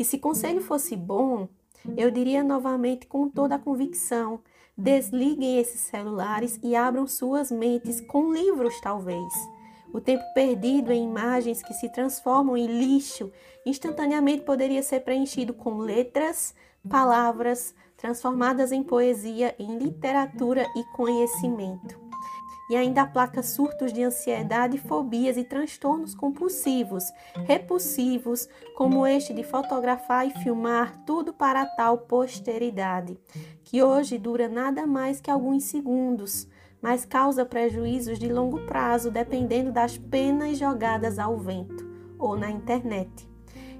E se conselho fosse bom, eu diria novamente com toda a convicção: desliguem esses celulares e abram suas mentes com livros, talvez. O tempo perdido em imagens que se transformam em lixo instantaneamente poderia ser preenchido com letras, palavras transformadas em poesia, em literatura e conhecimento. E ainda aplaca surtos de ansiedade, fobias e transtornos compulsivos, repulsivos, como este de fotografar e filmar tudo para tal posteridade, que hoje dura nada mais que alguns segundos mas causa prejuízos de longo prazo dependendo das penas jogadas ao vento ou na internet.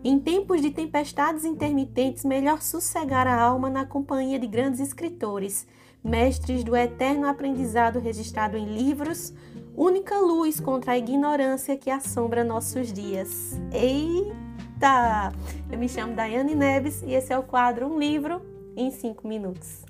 Em tempos de tempestades intermitentes, melhor sossegar a alma na companhia de grandes escritores, mestres do eterno aprendizado registrado em livros, única luz contra a ignorância que assombra nossos dias. Eita! Eu me chamo Daiane Neves e esse é o quadro Um Livro em 5 Minutos.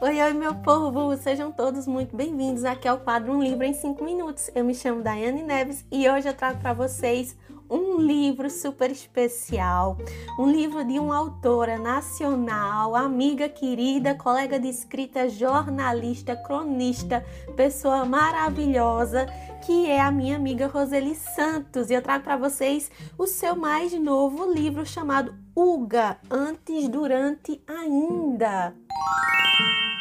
Oi, oi, meu povo! Sejam todos muito bem-vindos aqui ao quadro Um Livro em 5 Minutos. Eu me chamo Daiane Neves e hoje eu trago para vocês um livro super especial, um livro de uma autora nacional, amiga querida, colega de escrita, jornalista, cronista, pessoa maravilhosa, que é a minha amiga Roseli Santos. E eu trago para vocês o seu mais novo livro chamado Uga, Antes, Durante, Ainda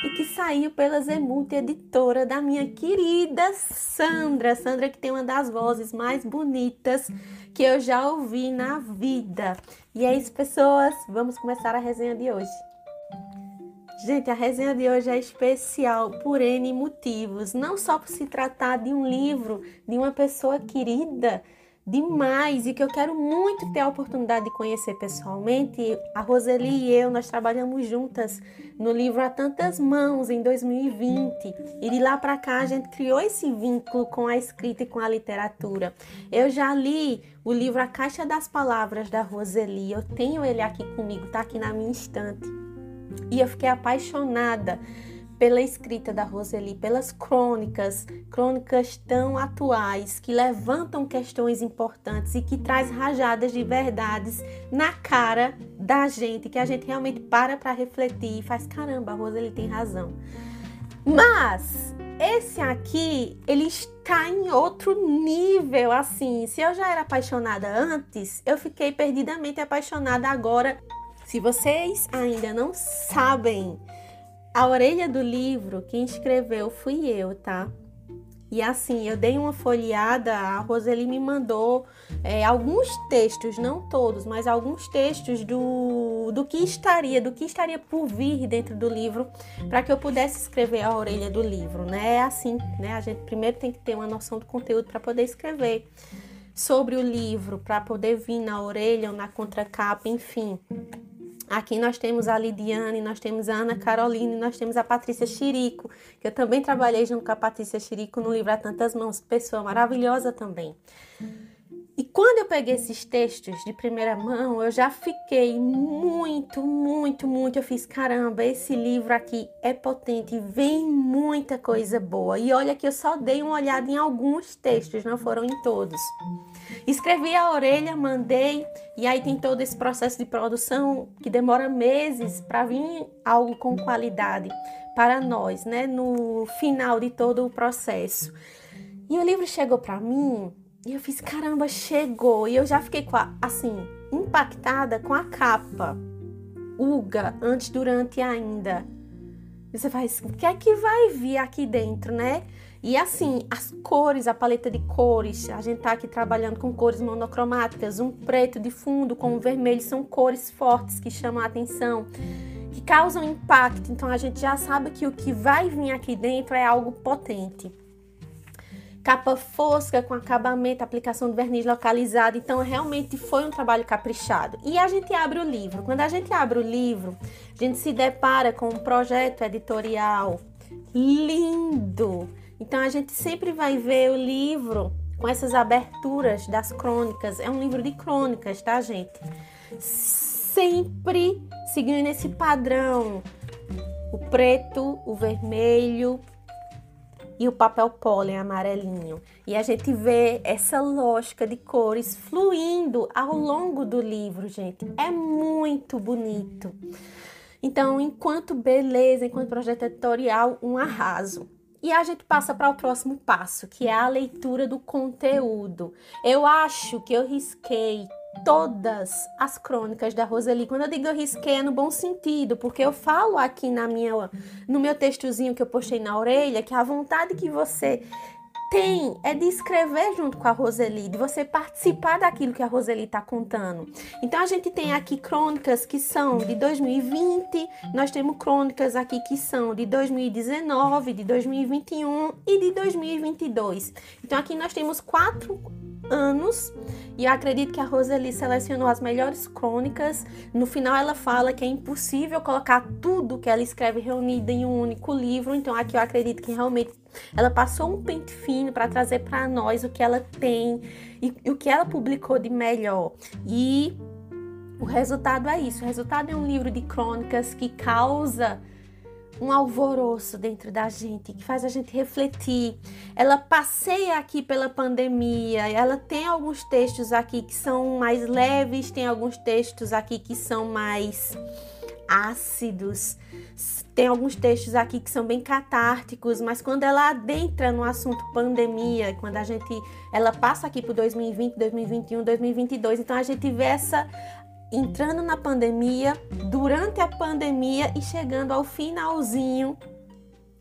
e que saiu pela Zemult Editora da minha querida Sandra. Sandra que tem uma das vozes mais bonitas que eu já ouvi na vida. E é isso, pessoas. Vamos começar a resenha de hoje. Gente, a resenha de hoje é especial por N motivos. Não só por se tratar de um livro de uma pessoa querida demais e que eu quero muito ter a oportunidade de conhecer pessoalmente. A Roseli e eu, nós trabalhamos juntas no livro A Tantas Mãos em 2020 e de lá para cá a gente criou esse vínculo com a escrita e com a literatura. Eu já li o livro A Caixa das Palavras da Roseli, eu tenho ele aqui comigo, tá aqui na minha estante. E eu fiquei apaixonada pela escrita da Roseli, pelas crônicas, crônicas tão atuais que levantam questões importantes e que traz rajadas de verdades na cara da gente, que a gente realmente para para refletir e faz caramba, a Roseli tem razão. Mas esse aqui, ele está em outro nível, assim. Se eu já era apaixonada antes, eu fiquei perdidamente apaixonada agora. Se vocês ainda não sabem a orelha do livro, quem escreveu fui eu, tá? E assim, eu dei uma folheada, a Roseli me mandou é, alguns textos, não todos, mas alguns textos do, do que estaria, do que estaria por vir dentro do livro, para que eu pudesse escrever a orelha do livro, né? É assim, né? A gente primeiro tem que ter uma noção do conteúdo para poder escrever sobre o livro, para poder vir na orelha ou na contracapa, enfim. Aqui nós temos a Lidiane, nós temos a Ana Caroline, nós temos a Patrícia Chirico, que eu também trabalhei junto com a Patrícia Chirico no livro A Tantas Mãos, pessoa maravilhosa também. E quando eu peguei esses textos de primeira mão, eu já fiquei muito, muito, muito. Eu fiz caramba, esse livro aqui é potente, vem muita coisa boa. E olha que eu só dei uma olhada em alguns textos, não foram em todos. Escrevi a orelha, mandei, e aí tem todo esse processo de produção que demora meses para vir algo com qualidade para nós, né? No final de todo o processo. E o livro chegou para mim e eu fiz, caramba, chegou. E eu já fiquei assim, impactada com a capa. Uga, antes, durante e ainda. E você faz, o que é que vai vir aqui dentro, né? E assim, as cores, a paleta de cores, a gente tá aqui trabalhando com cores monocromáticas, um preto de fundo com um vermelho, são cores fortes que chamam a atenção, que causam impacto. Então a gente já sabe que o que vai vir aqui dentro é algo potente capa fosca com acabamento, aplicação de verniz localizado. Então, realmente foi um trabalho caprichado. E a gente abre o livro. Quando a gente abre o livro, a gente se depara com um projeto editorial lindo. Então, a gente sempre vai ver o livro com essas aberturas das crônicas. É um livro de crônicas, tá, gente? Sempre seguindo esse padrão. O preto, o vermelho, e o papel pólen amarelinho. E a gente vê essa lógica de cores fluindo ao longo do livro, gente. É muito bonito. Então, enquanto beleza, enquanto projeto editorial, um arraso. E a gente passa para o próximo passo, que é a leitura do conteúdo. Eu acho que eu risquei todas as crônicas da Roseli. Quando eu digo eu risquei é no bom sentido, porque eu falo aqui na minha no meu textozinho que eu postei na orelha que a vontade que você tem é de escrever junto com a Roseli, de você participar daquilo que a Roseli está contando. Então a gente tem aqui crônicas que são de 2020, nós temos crônicas aqui que são de 2019, de 2021 e de 2022. Então aqui nós temos quatro anos e eu acredito que a Roseli selecionou as melhores crônicas. No final ela fala que é impossível colocar tudo que ela escreve reunido em um único livro, então aqui eu acredito que realmente ela passou um pente fino para trazer para nós o que ela tem e, e o que ela publicou de melhor. E o resultado é isso. O resultado é um livro de crônicas que causa um alvoroço dentro da gente, que faz a gente refletir. Ela passeia aqui pela pandemia, ela tem alguns textos aqui que são mais leves, tem alguns textos aqui que são mais ácidos. Tem alguns textos aqui que são bem catárticos, mas quando ela adentra no assunto pandemia, quando a gente ela passa aqui para 2020, 2021, 2022, então a gente vê essa entrando na pandemia, durante a pandemia e chegando ao finalzinho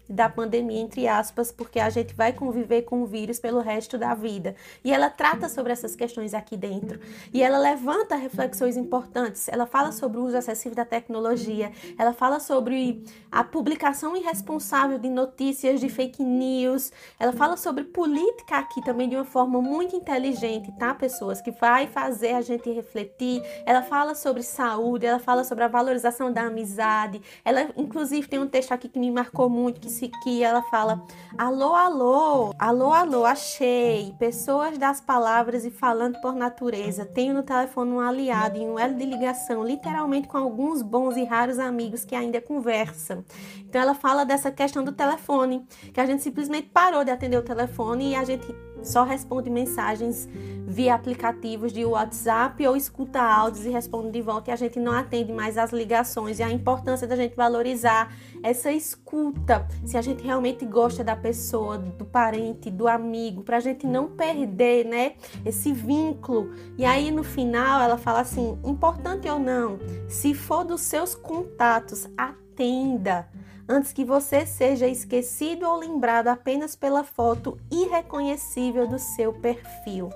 da pandemia, entre aspas, porque a gente vai conviver com o vírus pelo resto da vida. E ela trata sobre essas questões aqui dentro. E ela levanta reflexões importantes. Ela fala sobre o uso excessivo da tecnologia. Ela fala sobre a publicação irresponsável de notícias de fake news. Ela fala sobre política aqui também de uma forma muito inteligente, tá, pessoas? Que vai fazer a gente refletir. Ela fala sobre saúde, ela fala sobre a valorização da amizade. Ela, inclusive, tem um texto aqui que me marcou muito, que que ela fala: alô, alô, alô, alô, achei. Pessoas das palavras e falando por natureza. Tenho no telefone um aliado em um elo de ligação, literalmente com alguns bons e raros amigos que ainda conversam. Então ela fala dessa questão do telefone, que a gente simplesmente parou de atender o telefone e a gente só responde mensagens via aplicativos de WhatsApp ou escuta áudios e responde de volta e a gente não atende mais as ligações e a importância da gente valorizar essa escuta, se a gente realmente gosta da pessoa, do parente, do amigo, para a gente não perder, né, esse vínculo. E aí no final ela fala assim, importante ou não, se for dos seus contatos, atenda antes que você seja esquecido ou lembrado apenas pela foto irreconhecível do seu perfil.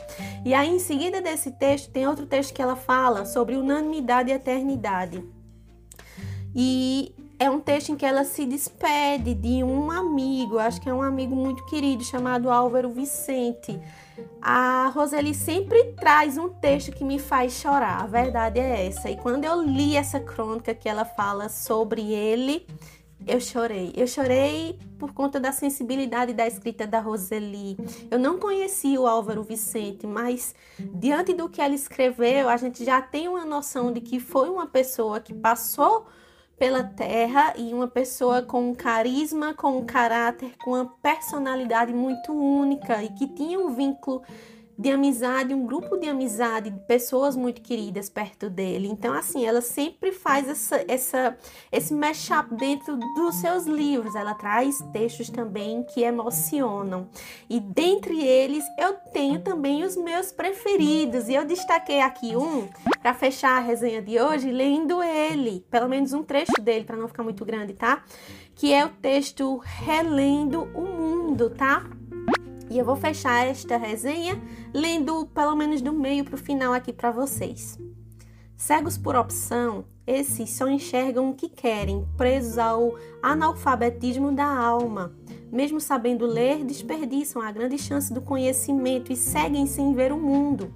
E aí, em seguida desse texto, tem outro texto que ela fala sobre unanimidade e eternidade. E é um texto em que ela se despede de um amigo, acho que é um amigo muito querido, chamado Álvaro Vicente. A Roseli sempre traz um texto que me faz chorar, a verdade é essa. E quando eu li essa crônica que ela fala sobre ele, eu chorei. Eu chorei por conta da sensibilidade da escrita da Roseli. Eu não conhecia o Álvaro Vicente, mas diante do que ela escreveu, a gente já tem uma noção de que foi uma pessoa que passou pela terra e uma pessoa com um carisma, com um caráter, com uma personalidade muito única e que tinha um vínculo de amizade, um grupo de amizade, de pessoas muito queridas perto dele. Então, assim, ela sempre faz essa, essa, esse mashup dentro dos seus livros. Ela traz textos também que emocionam. E dentre eles, eu tenho também os meus preferidos. E eu destaquei aqui um para fechar a resenha de hoje, lendo ele, pelo menos um trecho dele, para não ficar muito grande, tá? Que é o texto Relendo o Mundo, tá? E eu vou fechar esta resenha lendo pelo menos do meio para o final aqui para vocês. Cegos por opção, esses só enxergam o que querem, presos ao analfabetismo da alma. Mesmo sabendo ler, desperdiçam a grande chance do conhecimento e seguem sem ver o mundo.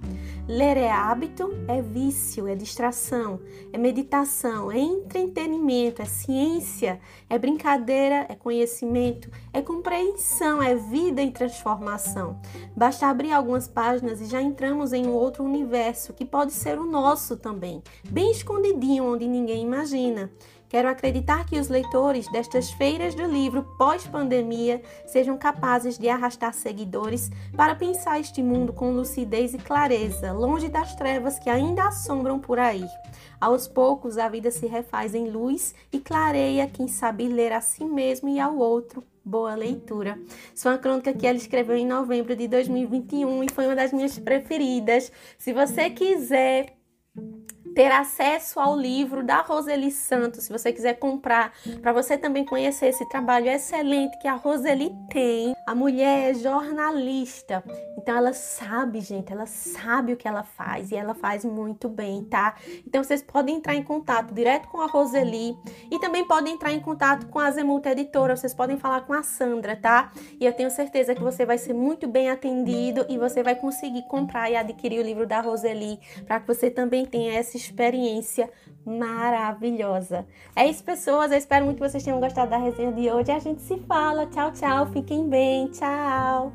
Ler é hábito, é vício, é distração, é meditação, é entretenimento, é ciência, é brincadeira, é conhecimento, é compreensão, é vida em transformação. Basta abrir algumas páginas e já entramos em um outro universo que pode ser o nosso também, bem escondidinho onde ninguém imagina Quero acreditar que os leitores destas feiras do livro pós-pandemia sejam capazes de arrastar seguidores para pensar este mundo com lucidez e clareza, longe das trevas que ainda assombram por aí. Aos poucos, a vida se refaz em luz e clareia quem sabe ler a si mesmo e ao outro Boa leitura. Isso é uma crônica que ela escreveu em novembro de 2021 e foi uma das minhas preferidas. Se você quiser ter acesso ao livro da Roseli Santos, se você quiser comprar, para você também conhecer esse trabalho excelente que a Roseli tem. A mulher é jornalista, então ela sabe, gente, ela sabe o que ela faz e ela faz muito bem, tá? Então vocês podem entrar em contato direto com a Roseli e também podem entrar em contato com a Zemulta Editora, vocês podem falar com a Sandra, tá? E eu tenho certeza que você vai ser muito bem atendido e você vai conseguir comprar e adquirir o livro da Roseli para que você também tenha essa experiência maravilhosa. É isso, pessoas. Eu espero muito que vocês tenham gostado da resenha de hoje. A gente se fala. Tchau, tchau. Fiquem bem. Tchau.